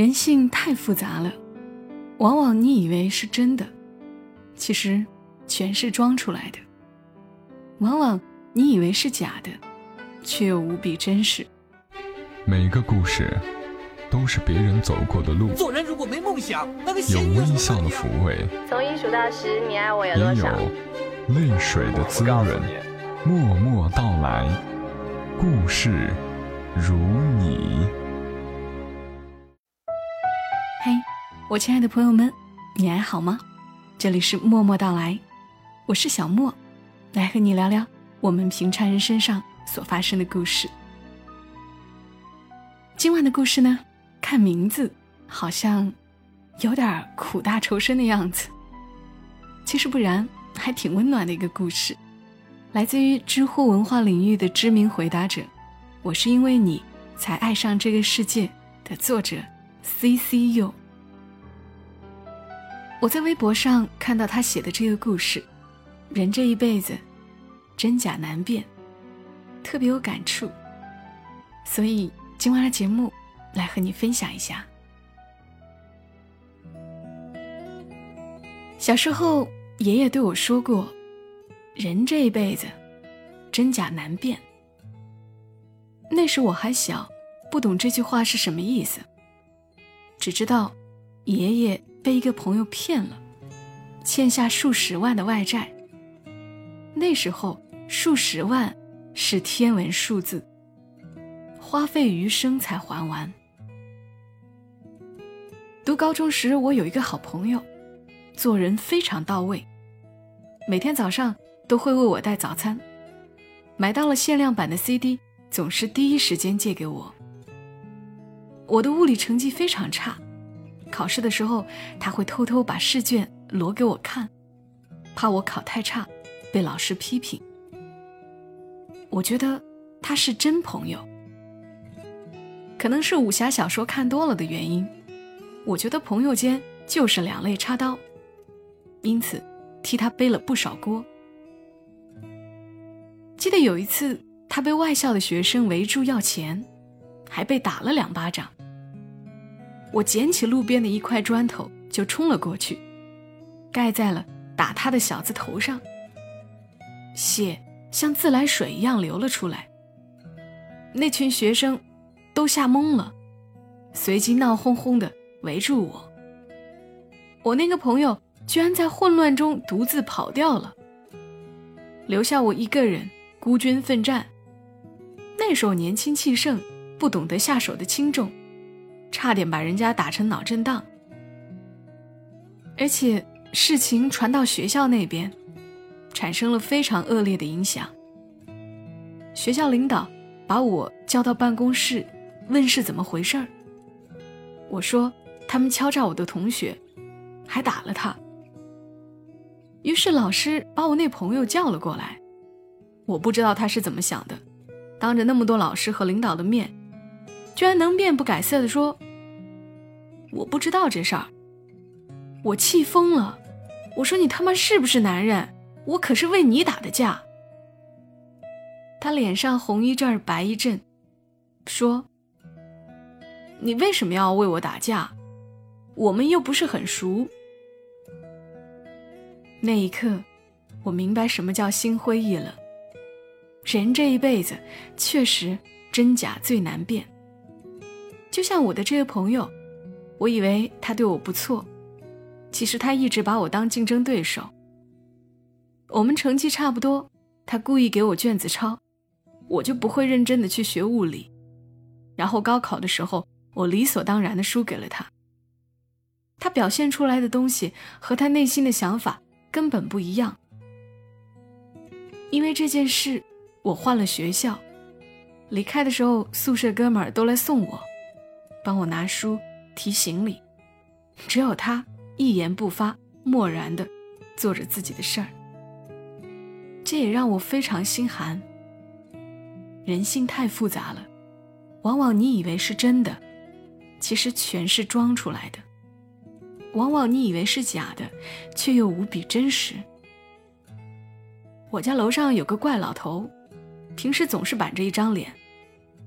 人性太复杂了，往往你以为是真的，其实全是装出来的；往往你以为是假的，却又无比真实。每个故事都是别人走过的路，做人如果没梦想，那个有微笑的抚慰，从一数到十，你爱我有也多少？有泪水的滋润。默默到来，故事如你。我亲爱的朋友们，你还好吗？这里是默默到来，我是小莫，来和你聊聊我们平常人身上所发生的故事。今晚的故事呢，看名字好像有点苦大仇深的样子，其实不然，还挺温暖的一个故事，来自于知乎文化领域的知名回答者。我是因为你才爱上这个世界的作者。C C U，我在微博上看到他写的这个故事，人这一辈子真假难辨，特别有感触，所以今晚的节目来和你分享一下。小时候，爷爷对我说过：“人这一辈子真假难辨。”那时我还小，不懂这句话是什么意思。只知道，爷爷被一个朋友骗了，欠下数十万的外债。那时候，数十万是天文数字，花费余生才还完。读高中时，我有一个好朋友，做人非常到位，每天早上都会为我带早餐，买到了限量版的 CD，总是第一时间借给我。我的物理成绩非常差，考试的时候他会偷偷把试卷挪给我看，怕我考太差被老师批评。我觉得他是真朋友，可能是武侠小说看多了的原因，我觉得朋友间就是两肋插刀，因此替他背了不少锅。记得有一次，他被外校的学生围住要钱，还被打了两巴掌。我捡起路边的一块砖头就冲了过去，盖在了打他的小子头上，血像自来水一样流了出来。那群学生都吓懵了，随即闹哄哄的围住我。我那个朋友居然在混乱中独自跑掉了，留下我一个人孤军奋战。那时候年轻气盛，不懂得下手的轻重。差点把人家打成脑震荡，而且事情传到学校那边，产生了非常恶劣的影响。学校领导把我叫到办公室，问是怎么回事儿。我说他们敲诈我的同学，还打了他。于是老师把我那朋友叫了过来，我不知道他是怎么想的，当着那么多老师和领导的面。居然能面不改色的说：“我不知道这事儿。”我气疯了，我说：“你他妈是不是男人？我可是为你打的架。”他脸上红一阵白一阵，说：“你为什么要为我打架？我们又不是很熟。”那一刻，我明白什么叫心灰意冷。人这一辈子，确实真假最难辨。就像我的这个朋友，我以为他对我不错，其实他一直把我当竞争对手。我们成绩差不多，他故意给我卷子抄，我就不会认真的去学物理，然后高考的时候，我理所当然的输给了他。他表现出来的东西和他内心的想法根本不一样。因为这件事，我换了学校，离开的时候，宿舍哥们儿都来送我。帮我拿书、提行李，只有他一言不发，漠然的做着自己的事儿。这也让我非常心寒。人性太复杂了，往往你以为是真的，其实全是装出来的；往往你以为是假的，却又无比真实。我家楼上有个怪老头，平时总是板着一张脸，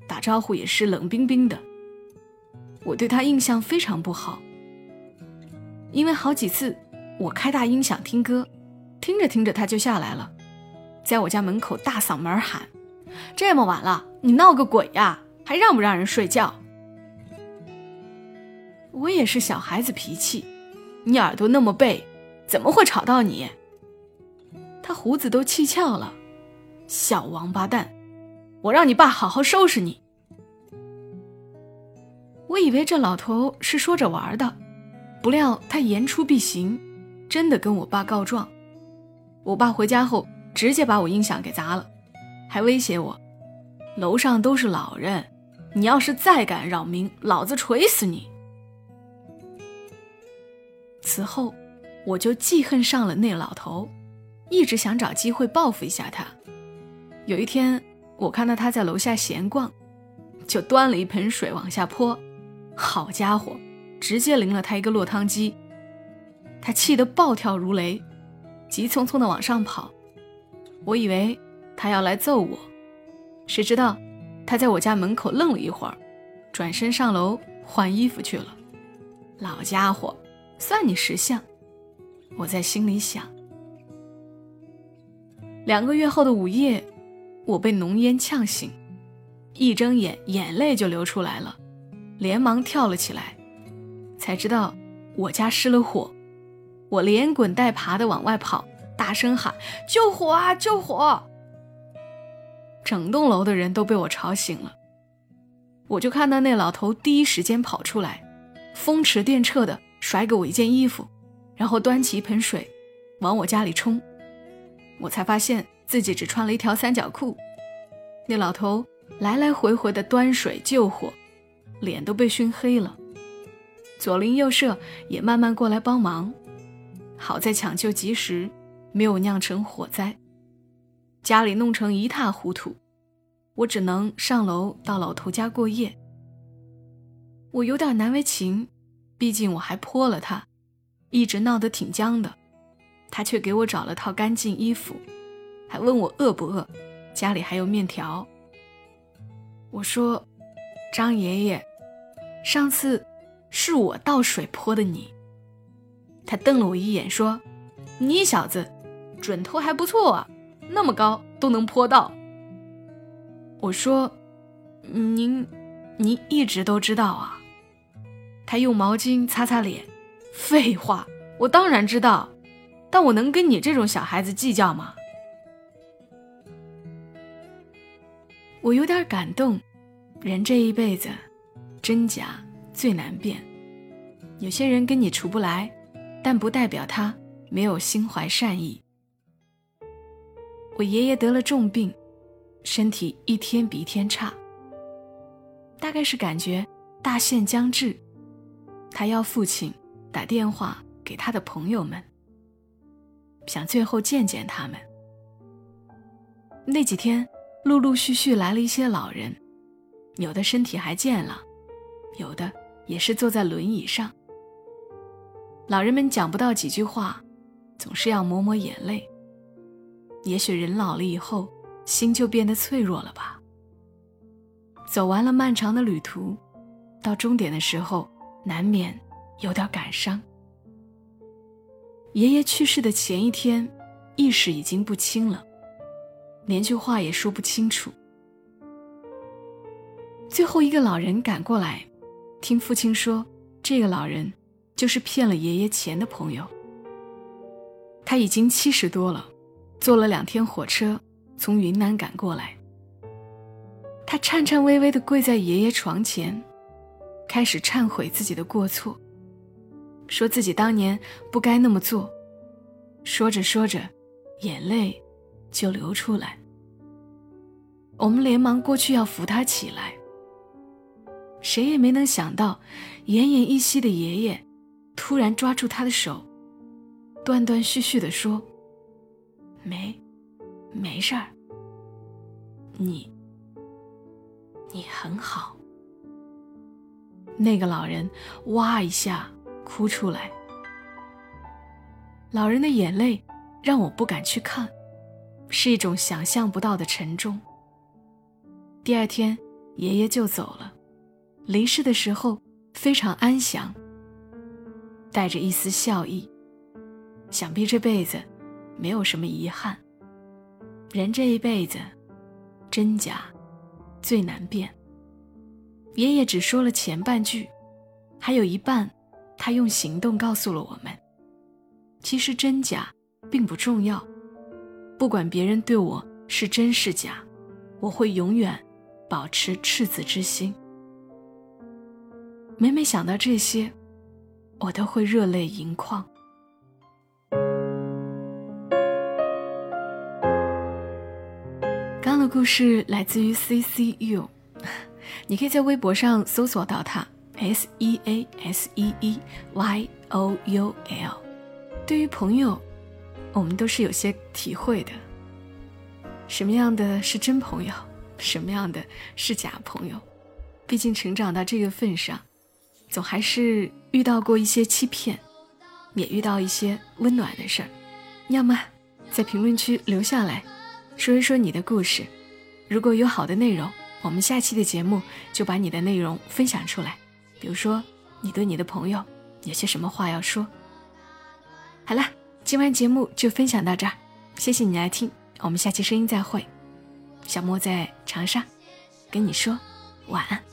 打招呼也是冷冰冰的。我对他印象非常不好，因为好几次我开大音响听歌，听着听着他就下来了，在我家门口大嗓门喊：“这么晚了，你闹个鬼呀？还让不让人睡觉？”我也是小孩子脾气，你耳朵那么背，怎么会吵到你？他胡子都气翘了，小王八蛋，我让你爸好好收拾你。我以为这老头是说着玩的，不料他言出必行，真的跟我爸告状。我爸回家后直接把我音响给砸了，还威胁我：“楼上都是老人，你要是再敢扰民，老子锤死你！”此后，我就记恨上了那老头，一直想找机会报复一下他。有一天，我看到他在楼下闲逛，就端了一盆水往下泼。好家伙，直接淋了他一个落汤鸡。他气得暴跳如雷，急匆匆地往上跑。我以为他要来揍我，谁知道他在我家门口愣了一会儿，转身上楼换衣服去了。老家伙，算你识相！我在心里想。两个月后的午夜，我被浓烟呛醒，一睁眼眼泪就流出来了。连忙跳了起来，才知道我家失了火，我连滚带爬的往外跑，大声喊：“救火啊！救火！”整栋楼的人都被我吵醒了。我就看到那老头第一时间跑出来，风驰电掣的甩给我一件衣服，然后端起一盆水往我家里冲。我才发现自己只穿了一条三角裤。那老头来来回回的端水救火。脸都被熏黑了，左邻右舍也慢慢过来帮忙，好在抢救及时，没有酿成火灾。家里弄成一塌糊涂，我只能上楼到老头家过夜。我有点难为情，毕竟我还泼了他，一直闹得挺僵的，他却给我找了套干净衣服，还问我饿不饿，家里还有面条。我说，张爷爷。上次是我倒水泼的你。他瞪了我一眼，说：“你小子准头还不错啊，那么高都能泼到。”我说：“您，您一直都知道啊。”他用毛巾擦擦脸，废话，我当然知道，但我能跟你这种小孩子计较吗？我有点感动，人这一辈子。真假最难辨，有些人跟你处不来，但不代表他没有心怀善意。我爷爷得了重病，身体一天比一天差，大概是感觉大限将至，他要父亲打电话给他的朋友们，想最后见见他们。那几天陆陆续续来了一些老人，有的身体还健了。有的也是坐在轮椅上。老人们讲不到几句话，总是要抹抹眼泪。也许人老了以后，心就变得脆弱了吧。走完了漫长的旅途，到终点的时候，难免有点感伤。爷爷去世的前一天，意识已经不清了，连句话也说不清楚。最后一个老人赶过来。听父亲说，这个老人就是骗了爷爷钱的朋友。他已经七十多了，坐了两天火车从云南赶过来。他颤颤巍巍地跪在爷爷床前，开始忏悔自己的过错，说自己当年不该那么做。说着说着，眼泪就流出来。我们连忙过去要扶他起来。谁也没能想到，奄奄一息的爷爷突然抓住他的手，断断续续地说：“没，没事儿。你，你很好。”那个老人哇一下哭出来。老人的眼泪让我不敢去看，是一种想象不到的沉重。第二天，爷爷就走了。离世的时候，非常安详，带着一丝笑意。想必这辈子没有什么遗憾。人这一辈子，真假最难辨。爷爷只说了前半句，还有一半，他用行动告诉了我们：其实真假并不重要，不管别人对我是真是假，我会永远保持赤子之心。每每想到这些，我都会热泪盈眶。刚刚的故事来自于 CCU，你可以在微博上搜索到它 S E A S E E Y O U L。对于朋友，我们都是有些体会的。什么样的是真朋友，什么样的是假朋友？毕竟成长到这个份上。总还是遇到过一些欺骗，也遇到一些温暖的事儿。要么在评论区留下来，说一说你的故事。如果有好的内容，我们下期的节目就把你的内容分享出来。比如说，你对你的朋友有些什么话要说？好了，今晚节目就分享到这儿，谢谢你来听，我们下期声音再会。小莫在长沙，跟你说晚安。